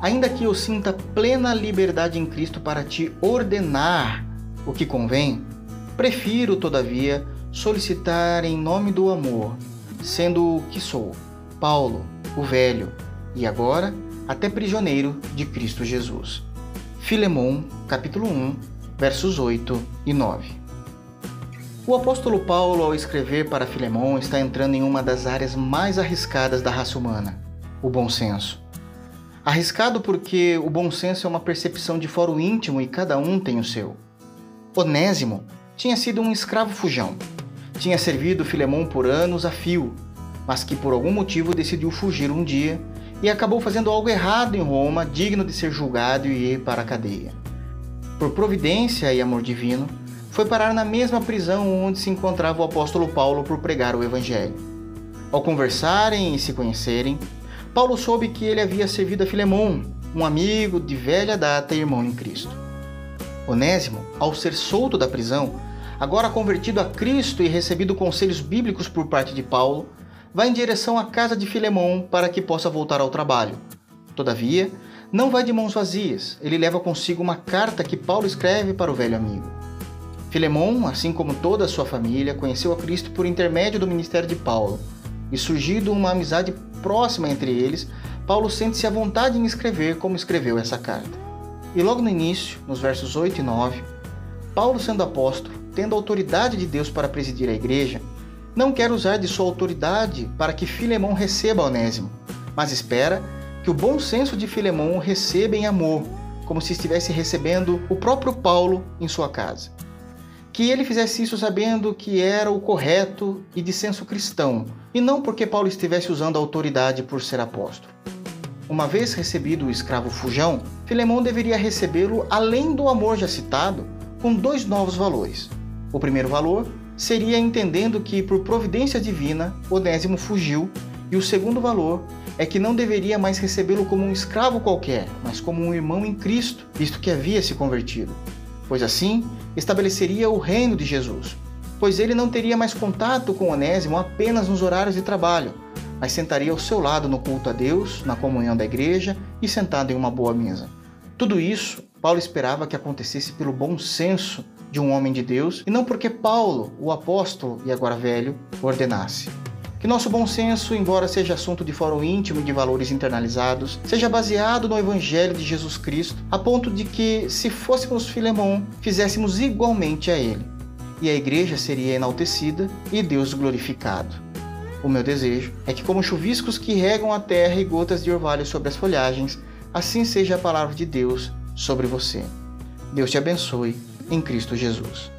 ainda que eu sinta plena liberdade em Cristo para te ordenar o que convém, prefiro, todavia, solicitar em nome do amor, sendo o que sou, Paulo, o velho, e agora até prisioneiro de Cristo Jesus. Filemão, capítulo 1, versos 8 e 9. O apóstolo Paulo, ao escrever para Filemão, está entrando em uma das áreas mais arriscadas da raça humana, o bom senso. Arriscado porque o bom senso é uma percepção de foro íntimo e cada um tem o seu. Onésimo tinha sido um escravo fujão. Tinha servido Filemão por anos a fio, mas que por algum motivo decidiu fugir um dia e acabou fazendo algo errado em Roma, digno de ser julgado e ir para a cadeia. Por providência e amor divino, foi parar na mesma prisão onde se encontrava o apóstolo Paulo por pregar o evangelho. Ao conversarem e se conhecerem, Paulo soube que ele havia servido a Filemão, um amigo de velha data e irmão em Cristo. Onésimo, ao ser solto da prisão, agora convertido a Cristo e recebido conselhos bíblicos por parte de Paulo, vai em direção à casa de Filemão para que possa voltar ao trabalho. Todavia, não vai de mãos vazias, ele leva consigo uma carta que Paulo escreve para o velho amigo. Filemão, assim como toda a sua família, conheceu a Cristo por intermédio do ministério de Paulo, e surgido uma amizade próxima entre eles, Paulo sente-se à vontade em escrever como escreveu essa carta. E logo no início, nos versos 8 e 9, Paulo, sendo apóstolo, tendo autoridade de Deus para presidir a igreja, não quer usar de sua autoridade para que Filemão receba Onésimo, mas espera que o bom senso de Filemão receba em amor, como se estivesse recebendo o próprio Paulo em sua casa. Que ele fizesse isso sabendo que era o correto e de senso cristão, e não porque Paulo estivesse usando a autoridade por ser apóstolo. Uma vez recebido o escravo Fujão, Filemão deveria recebê-lo além do amor já citado, com dois novos valores. O primeiro valor seria entendendo que, por providência divina, Onésimo fugiu, e o segundo valor é que não deveria mais recebê-lo como um escravo qualquer, mas como um irmão em Cristo, visto que havia se convertido. Pois assim, estabeleceria o reino de Jesus, pois ele não teria mais contato com Onésimo apenas nos horários de trabalho, mas sentaria ao seu lado no culto a Deus, na comunhão da igreja e sentado em uma boa mesa. Tudo isso, Paulo esperava que acontecesse pelo bom senso de um homem de Deus e não porque Paulo, o apóstolo e agora velho, ordenasse. Que nosso bom senso, embora seja assunto de fórum íntimo e de valores internalizados, seja baseado no Evangelho de Jesus Cristo, a ponto de que, se fôssemos Filemão, fizéssemos igualmente a ele e a igreja seria enaltecida e Deus glorificado. O meu desejo é que, como chuviscos que regam a terra e gotas de orvalho sobre as folhagens, assim seja a palavra de Deus sobre você. Deus te abençoe em Cristo Jesus.